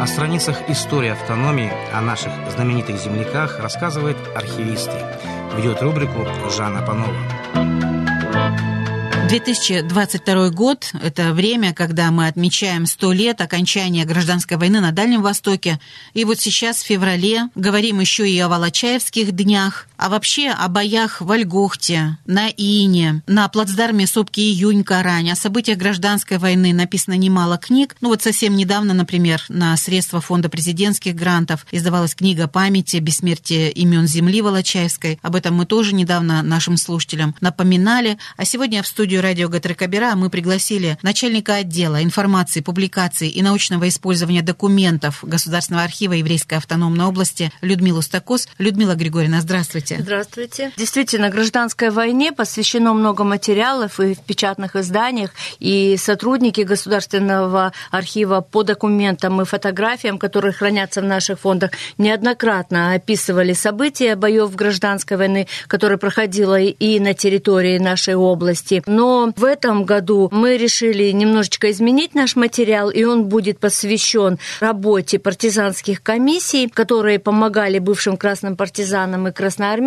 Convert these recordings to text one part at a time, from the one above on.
О страницах истории автономии, о наших знаменитых земляках рассказывает архивисты. Ведет рубрику Жанна Панова. 2022 год – это время, когда мы отмечаем 100 лет окончания гражданской войны на Дальнем Востоке. И вот сейчас, в феврале, говорим еще и о Волочаевских днях, а вообще о боях в Ольгохте, на Ине, на плацдарме сопки Июнь-Карань, о событиях гражданской войны написано немало книг. Ну вот совсем недавно, например, на средства Фонда президентских грантов издавалась книга памяти «Бессмертие имен земли Волочаевской». Об этом мы тоже недавно нашим слушателям напоминали. А сегодня в студию радио Гатрекабера мы пригласили начальника отдела информации, публикаций и научного использования документов Государственного архива Еврейской автономной области Людмилу Стакос. Людмила Григорьевна, здравствуйте. Здравствуйте. Действительно, гражданской войне посвящено много материалов и в печатных изданиях, и сотрудники Государственного архива по документам и фотографиям, которые хранятся в наших фондах, неоднократно описывали события боев гражданской войны, которые проходила и на территории нашей области. Но в этом году мы решили немножечко изменить наш материал, и он будет посвящен работе партизанских комиссий, которые помогали бывшим красным партизанам и красноармейцам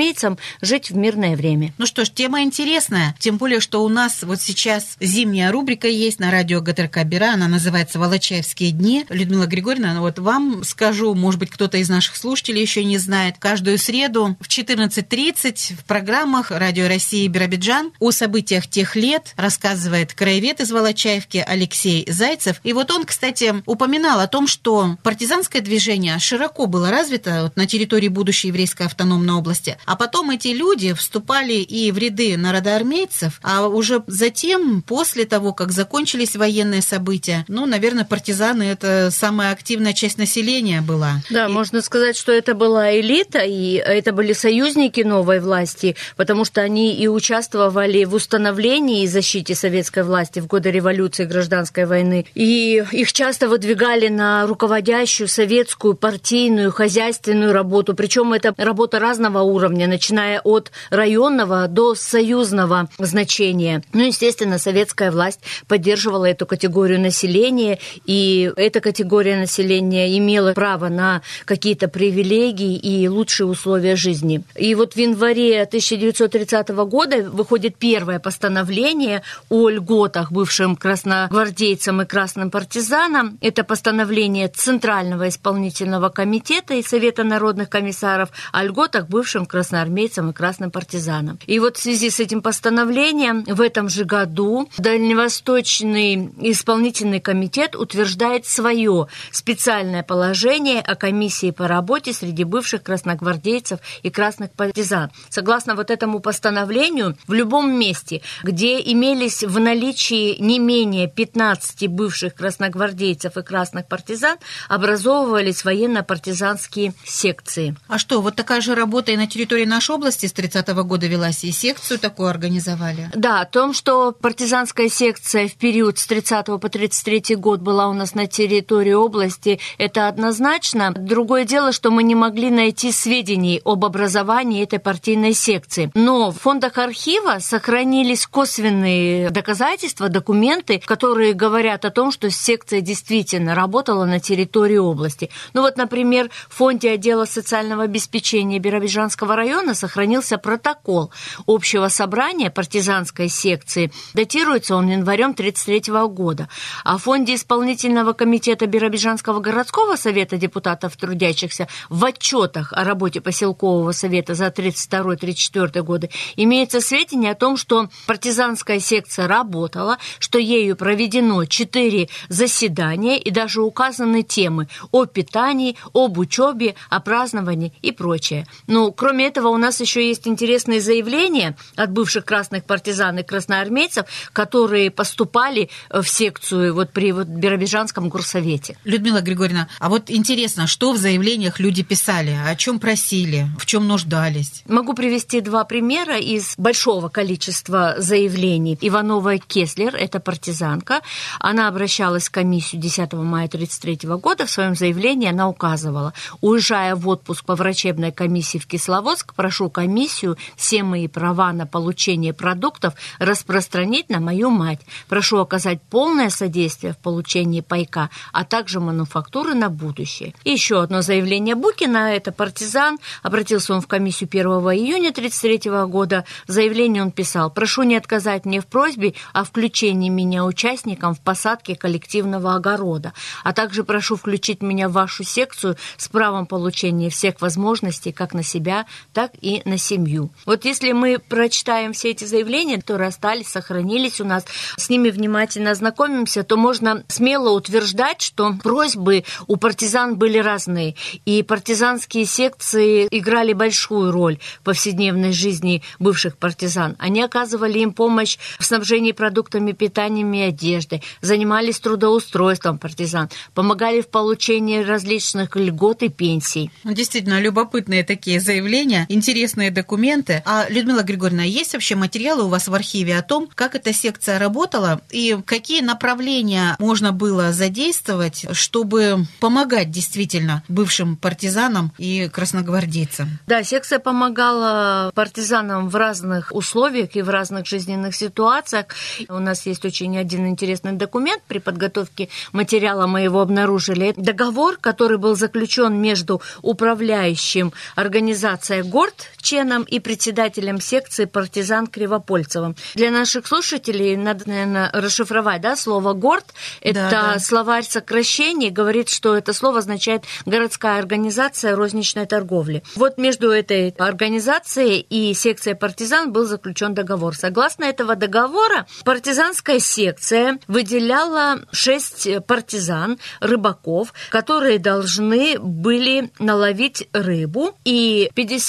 жить в мирное время. Ну что ж, тема интересная, тем более, что у нас вот сейчас зимняя рубрика есть на радио ГТРК Бера, она называется «Волочаевские дни». Людмила Григорьевна, ну вот вам скажу, может быть, кто-то из наших слушателей еще не знает, каждую среду в 14.30 в программах Радио России Биробиджан о событиях тех лет, рассказывает краевед из Волочаевки Алексей Зайцев. И вот он, кстати, упоминал о том, что партизанское движение широко было развито вот на территории будущей еврейской автономной области. А потом эти люди вступали и в ряды народоармейцев, а уже затем, после того, как закончились военные события, ну, наверное, партизаны – это самая активная часть населения была. Да, и... можно сказать, что это была элита, и это были союзники новой власти, потому что они и участвовали в установлении и защите советской власти в годы революции гражданской войны. И их часто выдвигали на руководящую советскую партийную, хозяйственную работу. Причем это работа разного уровня, начиная от районного до союзного значения. Ну, естественно, советская власть поддерживала эту категорию населения, и эта категория населения имела право на какие-то привилегии и лучшие условия жизни. И вот в январе 1930 года выходит первое постановление о льготах бывшим красногвардейцам и красным партизанам. Это постановление Центрального исполнительного комитета и Совета народных комиссаров о льготах бывшим красноармейцам и красным партизанам. И вот в связи с этим постановлением в этом же году Дальневосточный исполнительный комитет утверждает свое специальное положение о комиссии по работе среди бывших красногвардейцев и красных партизан. Согласно вот этому постановлению, в любом месте, где имелись в наличии не менее 15 бывших красногвардейцев и красных партизан, образовывались военно-партизанские секции. А что, вот такая же работа и на территории нашей области с 30-го года велась, и секцию такую организовали? Да, о том, что партизанская секция в период с 30 по 33 год была у нас на территории области, это однозначно. Другое дело, что мы не могли найти сведений об образовании этой партийной секции. Но в фондах архива сохранились косвенные доказательства, документы, которые говорят о том, что секция действительно работала на территории области. Ну вот, например, в фонде отдела социального обеспечения Биробиджанского района сохранился протокол общего собрания партизанской секции. Датируется он январем 1933 года. В фонде исполнительного комитета Биробиджанского городского совета депутатов трудящихся в отчетах о работе поселкового совета за 1932-1934 годы имеется сведения о том, что партизан Казанская секция работала, что ею проведено четыре заседания и даже указаны темы о питании, об учебе, о праздновании и прочее. Но кроме этого у нас еще есть интересные заявления от бывших красных партизан и красноармейцев, которые поступали в секцию вот при вот Биробиджанском горсовете. Людмила Григорьевна, а вот интересно, что в заявлениях люди писали, о чем просили, в чем нуждались? Могу привести два примера из большого количества заявлений заявлений. Иванова Кеслер, это партизанка, она обращалась в комиссию 10 мая 1933 года. В своем заявлении она указывала, уезжая в отпуск по врачебной комиссии в Кисловодск, прошу комиссию все мои права на получение продуктов распространить на мою мать. Прошу оказать полное содействие в получении пайка, а также мануфактуры на будущее. И еще одно заявление Букина, это партизан, обратился он в комиссию 1 июня 1933 года. В заявлении он писал, прошу не отказать мне в просьбе о включении меня участником в посадке коллективного огорода, а также прошу включить меня в вашу секцию с правом получения всех возможностей как на себя, так и на семью. Вот если мы прочитаем все эти заявления, которые остались, сохранились у нас, с ними внимательно ознакомимся, то можно смело утверждать, что просьбы у партизан были разные, и партизанские секции играли большую роль в повседневной жизни бывших партизан. Они оказывали им помощь в снабжении продуктами питания и одеждой, занимались трудоустройством партизан, помогали в получении различных льгот и пенсий. Ну, действительно, любопытные такие заявления, интересные документы. А, Людмила Григорьевна, есть вообще материалы у вас в архиве о том, как эта секция работала и какие направления можно было задействовать, чтобы помогать действительно бывшим партизанам и красногвардейцам? Да, секция помогала партизанам в разных условиях и в разных жизненных ситуациях. У нас есть очень один интересный документ при подготовке материала, мы его обнаружили. Договор, который был заключен между управляющим организацией ГОРД Ченом и председателем секции партизан Кривопольцевым. Для наших слушателей надо, наверное, расшифровать да, слово ГОРД. Это да, да. словарь сокращений, говорит, что это слово означает городская организация розничной торговли. Вот между этой организацией и секцией партизан был заключен договор. Согласно этого договора, партизанская секция выделяла шесть партизан, рыбаков, которые должны были наловить рыбу, и 50%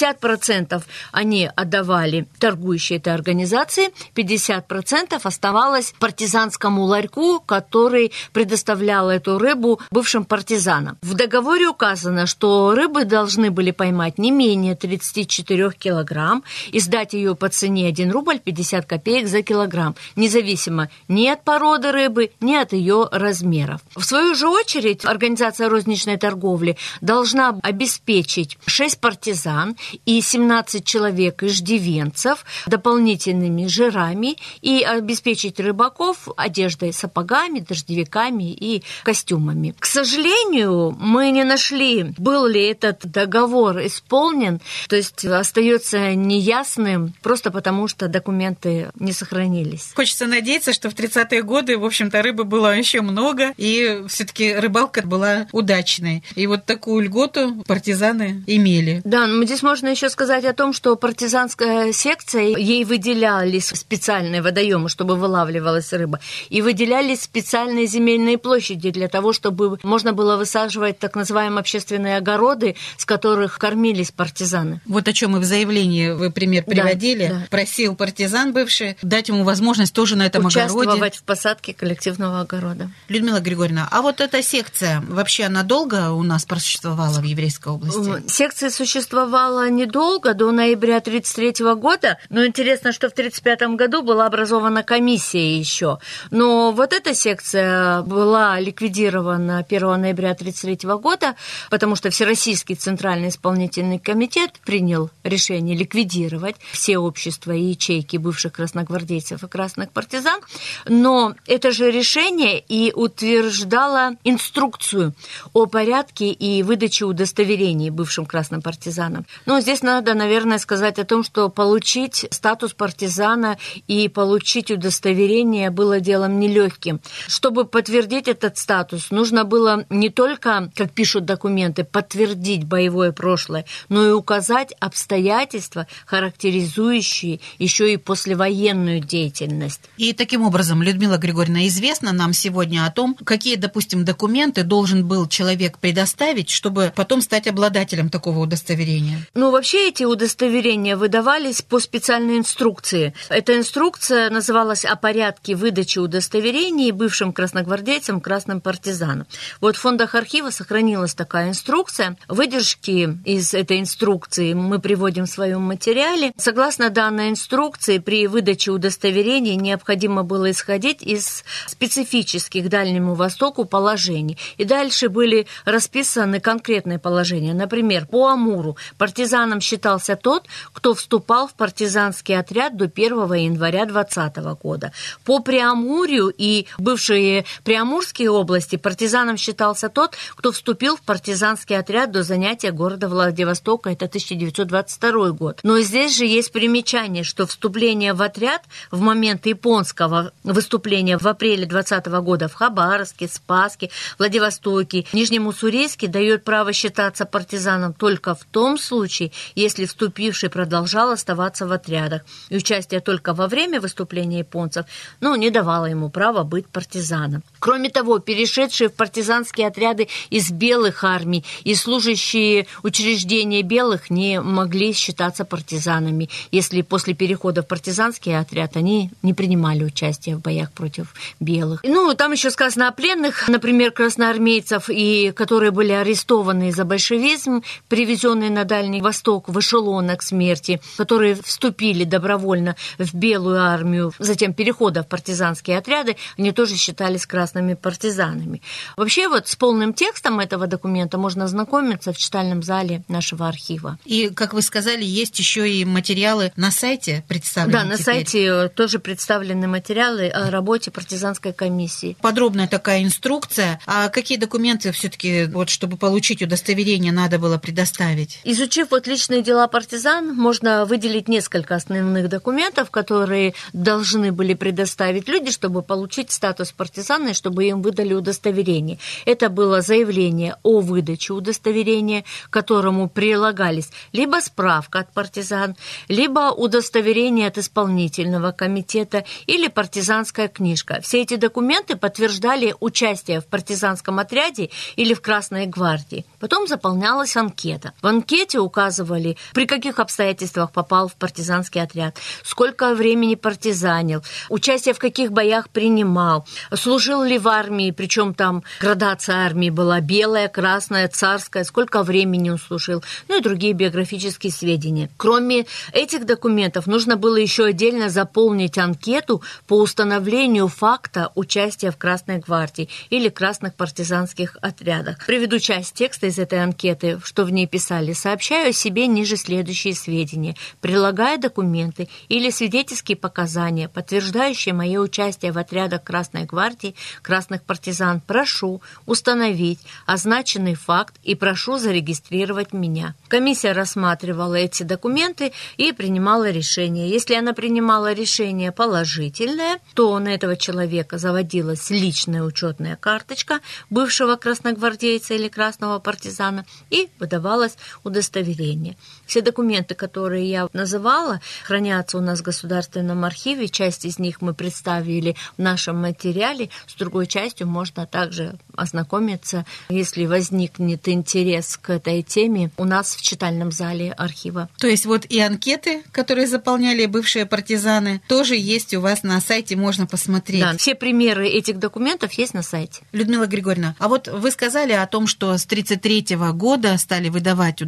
они отдавали торгующей этой организации, 50% оставалось партизанскому ларьку, который предоставлял эту рыбу бывшим партизанам. В договоре указано, что рыбы должны были поймать не менее 34 килограмм и сдать ее по цене 1 рубль 50 копеек за килограмм, независимо ни от породы рыбы, ни от ее размеров. В свою же очередь, организация розничной торговли должна обеспечить 6 партизан и 17 человек иждивенцев дополнительными жирами и обеспечить рыбаков одеждой, сапогами, дождевиками и костюмами. К сожалению, мы не нашли, был ли этот договор исполнен, то есть остается неясным просто потому, что документы не сохранились. Хочется надеяться, что в 30-е годы, в общем-то, рыбы было еще много, и все-таки рыбалка была удачной. И вот такую льготу партизаны имели. Да, но здесь можно еще сказать о том, что партизанская секция, ей выделялись специальные водоемы, чтобы вылавливалась рыба, и выделялись специальные земельные площади для того, чтобы можно было высаживать так называемые общественные огороды, с которых кормились партизаны. Вот о чем мы в заявлении вы пример приводили. Да, да. Просил партизан бывший дать ему возможность тоже на этом Участвовать огороде. в посадке коллективного огорода. Людмила Григорьевна, а вот эта секция, вообще она долго у нас просуществовала в Еврейской области? Секция существовала недолго, до ноября 1933 года, но интересно, что в 1935 году была образована комиссия еще. Но вот эта секция была ликвидирована 1 ноября 1933 года, потому что Всероссийский Центральный исполнительный комитет принял решение ликвидировать все общества и ячейки бывших красногвардейцев и красных партизан, но это же решение и утверждало инструкцию о порядке и выдаче удостоверений бывшим красным партизанам. Но здесь надо, наверное, сказать о том, что получить статус партизана и получить удостоверение было делом нелегким. Чтобы подтвердить этот статус, нужно было не только, как пишут документы, подтвердить боевое прошлое, но и указать обстоятельства, характеризующие еще и послевоенную деятельность. И таким образом, Людмила Григорьевна, известно нам сегодня о том, какие, допустим, документы должен был человек предоставить, чтобы потом стать обладателем такого удостоверения? Ну, вообще эти удостоверения выдавались по специальной инструкции. Эта инструкция называлась «О порядке выдачи удостоверений бывшим красногвардейцам, красным партизанам». Вот в фондах архива сохранилась такая инструкция. Выдержки из этой инструкции мы приводим в своем материале. Согласно данной инструкции, при выдаче удостоверений необходимо было исходить из специфических Дальнему Востоку положений. И дальше были расписаны конкретные положения. Например, по Амуру партизаном считался тот, кто вступал в партизанский отряд до 1 января 2020 года. По Преамурью и бывшие Преамурские области партизаном считался тот, кто вступил в партизанский отряд до занятия города Владивостока, это 1922 год. Но здесь же есть примечание, что вступление в отряд в момент японского выступления в апреле 2020 года в Хабаровске, Спаске, Владивостоке, Нижнем Уссурийске дает право считаться партизаном только в том случае, если вступивший продолжал оставаться в отрядах. И участие только во время выступления японцев, ну, не давало ему права быть партизаном. Кроме того, перешедшие в партизанские отряды из белых армий и служащие учреждения белых не могли считаться партизанами, если после перехода в партизанский отряд они не принимали участие в боях против белых. Ну, там еще сказано о пленных, например, красноармейцев, и которые были арестованы за большевизм, привезенные на Дальний Восток в эшелонах смерти, которые вступили добровольно в белую армию, затем перехода в партизанские отряды, они тоже считались красными партизанами. Вообще вот с полным текстом этого документа можно ознакомиться в читальном зале нашего архива. И, как вы сказали, есть еще и материалы на сайте представлены. Да, на теперь. сайте тоже представлены материалы о работе партизанской комиссии. Подробная такая инструкция. А какие документы все-таки, вот, чтобы получить удостоверение, надо было предоставить? Изучив вот личные дела партизан, можно выделить несколько основных документов, которые должны были предоставить люди, чтобы получить статус партизана и чтобы им выдали удостоверение. Это было заявление о выдаче удостоверения, к которому прилагались либо справка от партизан, либо удостоверение от исполнительного комитета или партизанская книжка. Все эти документы подтверждали участие в партизанском отряде или в Красной гвардии. Потом заполнялась анкета. В анкете указывали, при каких обстоятельствах попал в партизанский отряд, сколько времени партизанил, участие в каких боях принимал, служил ли в армии, причем там градация армии была белая, красная, царская, сколько времени он служил, ну и другие биографические сведения. Кроме этих документов, нужно было еще отдельно заполнить анкету по установлению факта участия в Красной гвардии или красных партизанских отрядах. Приведу часть текста из этой анкеты, что в ней писали. Сообщаю себе ниже следующие сведения. Прилагая документы или свидетельские показания, подтверждающие мое участие в отрядах Красной гвардии, красных партизан, прошу установить означенный факт и прошу зарегистрировать меня. Комиссия рассматривала эти документы и принимала решение. Если она принимала решение положительное, то на этого человека заводилась личная учетная карточка бывшего красногвардейца или красного партизана и выдавалось удостоверение. Все документы, которые я называла, хранятся у нас в Государственном архиве. Часть из них мы представили в нашем материале. С другой частью можно также ознакомиться, если возникнет интерес к этой теме, у нас в читальном зале архива. То есть вот и анкеты, которые заполняли бывшие партизаны, тоже есть у вас на сайте, можно посмотреть. Да, все примеры этих документов есть на сайте. Людмила Григорьевна, а вот вы сказали о том, что с 1933 года стали выдавать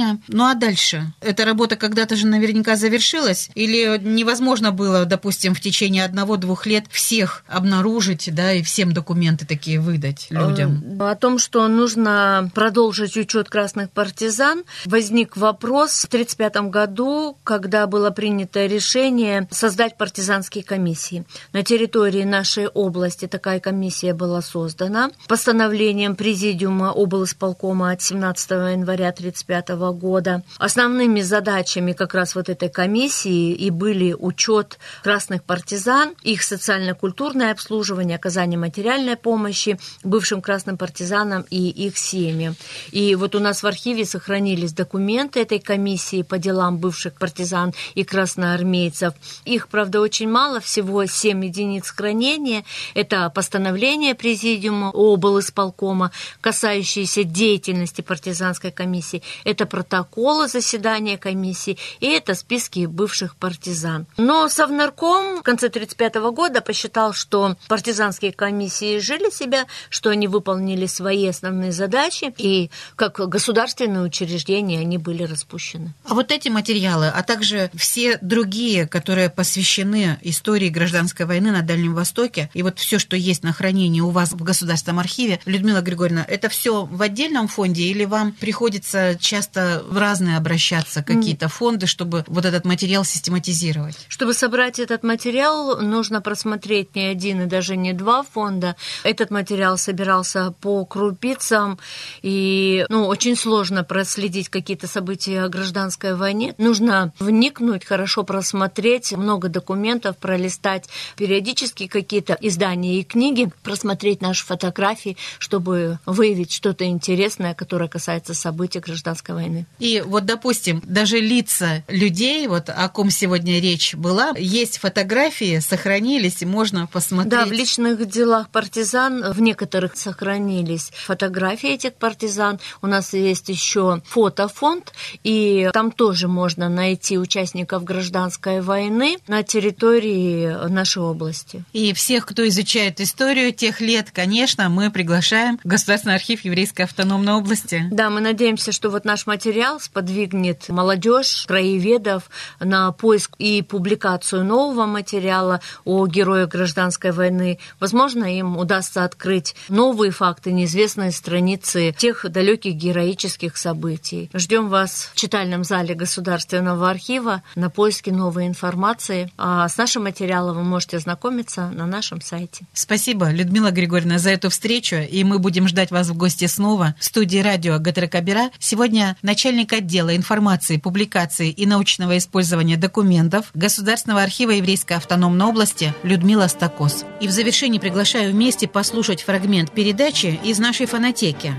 удостоверения. Ну а дальше? Эта работа когда-то же наверняка завершилась? Или невозможно было, допустим, в течение одного-двух лет всех обнаружить, да, и всем документы такие выдать людям? О том, что нужно продолжить учет красных партизан, возник вопрос в 1935 году, когда было принято решение создать партизанские комиссии. На территории нашей области такая комиссия была создана постановлением Президиума облсполкома от 17 января 1935 года. Основными задачами как раз вот этой комиссии и были учет красных партизан, их социально-культурное обслуживание, оказание материальной помощи бывшим красным партизанам и их семьям. И вот у нас в архиве сохранились документы этой комиссии по делам бывших партизан и красноармейцев. Их, правда, очень мало, всего 7 единиц хранения. Это постановление Президиума облсполкома, касающиеся деятельности партизанской комиссии. Это протоколы заседания комиссии и это списки бывших партизан. Но Совнарком в конце 1935 года посчитал, что партизанские комиссии жили себя, что они выполнили свои основные задачи, и как государственные учреждения они были распущены. А вот эти материалы, а также все другие, которые посвящены истории гражданской войны на Дальнем Востоке. И вот все, что есть на хранении у вас в Государственном архиве, Людмила Григорьевна, это все в отдельном фонде или вам приходится часто в разные обращаться какие-то фонды, чтобы вот этот материал систематизировать? Чтобы собрать этот материал, нужно просмотреть не один и даже не два фонда. Этот материал собирался по крупицам, и ну, очень сложно проследить какие-то события о гражданской войне. Нужно вникнуть, хорошо просмотреть, много документов пролистать, периодически какие-то издания и книги, просмотреть наши фотографии, чтобы выявить что-то интересное, которое касается событий гражданской войны. И вот, допустим, даже лица людей, вот о ком сегодня речь была, есть фотографии, сохранились, и можно посмотреть. Да, в личных делах партизан в некоторых сохранились фотографии этих партизан. У нас есть еще фотофонд, и там тоже можно найти участников гражданской войны на территории нашей области. И всех, кто изучает историю тех лет, конечно, мы приглашаем в Государственный архив Еврейской автономной области. Да, мы надеемся, что вот наш материал сподвигнет молодежь, краеведов на поиск и публикацию нового материала о героях гражданской войны. Возможно, им удастся открыть новые факты, неизвестные страницы тех далеких героических событий. Ждем вас в читальном зале Государственного архива на поиске новой информации. А с нашим материалом вы можете ознакомиться на нашем сайте. Спасибо, Людмила Григорьевна, за эту встречу, и мы будем ждать вас в гости снова в студии радио Гатракабера. Сегодня начальник отдела информации, публикации и научного использования документов Государственного архива Еврейской автономной области Людмила Стакос. И в завершении приглашаю вместе послушать фрагмент передачи из нашей фонотеки.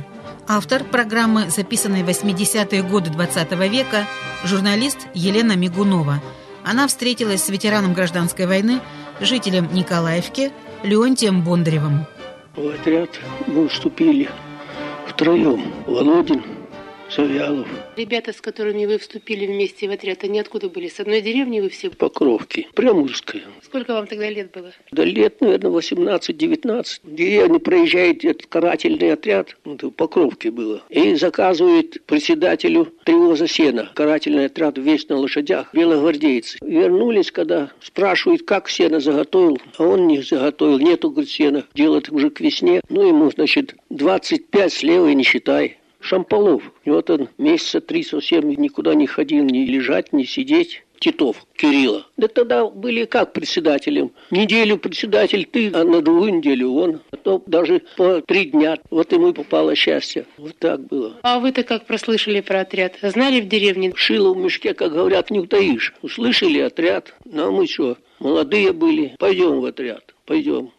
Автор программы, записанной в 80-е годы 20 века, журналист Елена Мигунова. Она встретилась с ветераном гражданской войны, жителем Николаевки Леонтием Бондаревым. В отряд мы вступили втроем. Володин, Завьялов. Ребята, с которыми вы вступили вместе в отряд, они откуда были? С одной деревни вы все? Покровки. Приморская. Сколько вам тогда лет было? Да лет, наверное, 18-19. Деревню проезжает этот карательный отряд, это в Покровке было, и заказывает председателю привоза сена. Карательный отряд весь на лошадях, белогвардейцы. Вернулись, когда спрашивают, как сено заготовил, а он не заготовил, нету, говорит, сена. Делает уже к весне. Ну, ему, значит, 25 слева и не считай. Шамполов. И вот он месяца три совсем никуда не ходил, ни лежать, ни сидеть. Титов Кирилла. Да тогда были как председателем. Неделю председатель ты, а на другую неделю он. А то даже по три дня. Вот ему и попало счастье. Вот так было. А вы-то как прослышали про отряд? Знали в деревне? Шило в мешке, как говорят, не утаишь. Услышали отряд. Ну а мы что, молодые были. Пойдем в отряд. Пойдем.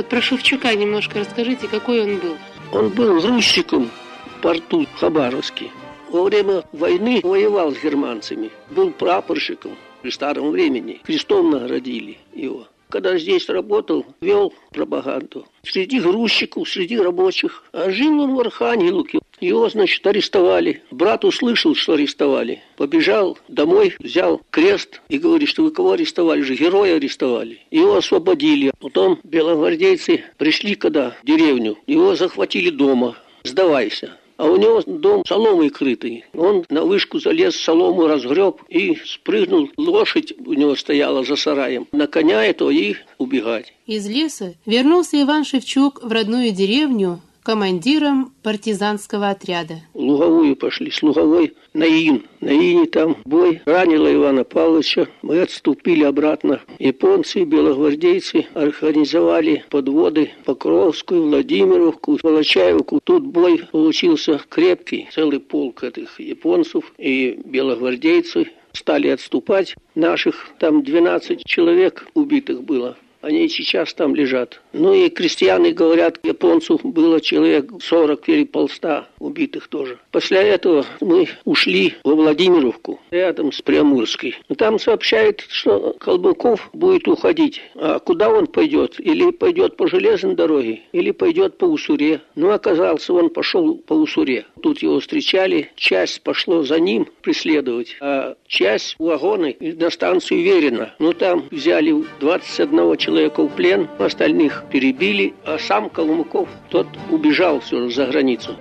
Вот про Шевчука немножко расскажите, какой он был. Он был грузчиком в порту Хабаровске. Во время войны воевал с германцами. Был прапорщиком при старом времени. Крестом наградили его. Когда здесь работал, вел пропаганду. Среди грузчиков, среди рабочих. А жил он в Архангелуке. Его, значит, арестовали. Брат услышал, что арестовали. Побежал домой, взял крест и говорит, что вы кого арестовали? Же героя арестовали. Его освободили. Потом белогвардейцы пришли когда в деревню. Его захватили дома. Сдавайся. А у него дом соломой крытый. Он на вышку залез, солому разгреб и спрыгнул. Лошадь у него стояла за сараем. На коня этого и убегать. Из леса вернулся Иван Шевчук в родную деревню командиром партизанского отряда. Луговую пошли, с Луговой на Ин. На Ине там бой ранило Ивана Павловича. Мы отступили обратно. Японцы, белогвардейцы организовали подводы Покровскую, Владимировку, Волочаевку. Тут бой получился крепкий. Целый полк этих японцев и белогвардейцы стали отступать. Наших там 12 человек убитых было. Они сейчас там лежат. Ну и крестьяне говорят, японцев было человек 40 или полста убитых тоже. После этого мы ушли во Владимировку, рядом с Приамурской. Там сообщают, что Колбаков будет уходить. А куда он пойдет? Или пойдет по железной дороге, или пойдет по Усуре. Ну, оказался, он пошел по Усуре. Тут его встречали, часть пошло за ним преследовать, а часть вагоны на станцию Верина. Ну, там взяли 21 человека в плен, остальных перебили, а сам Колмыков, тот убежал все за границу.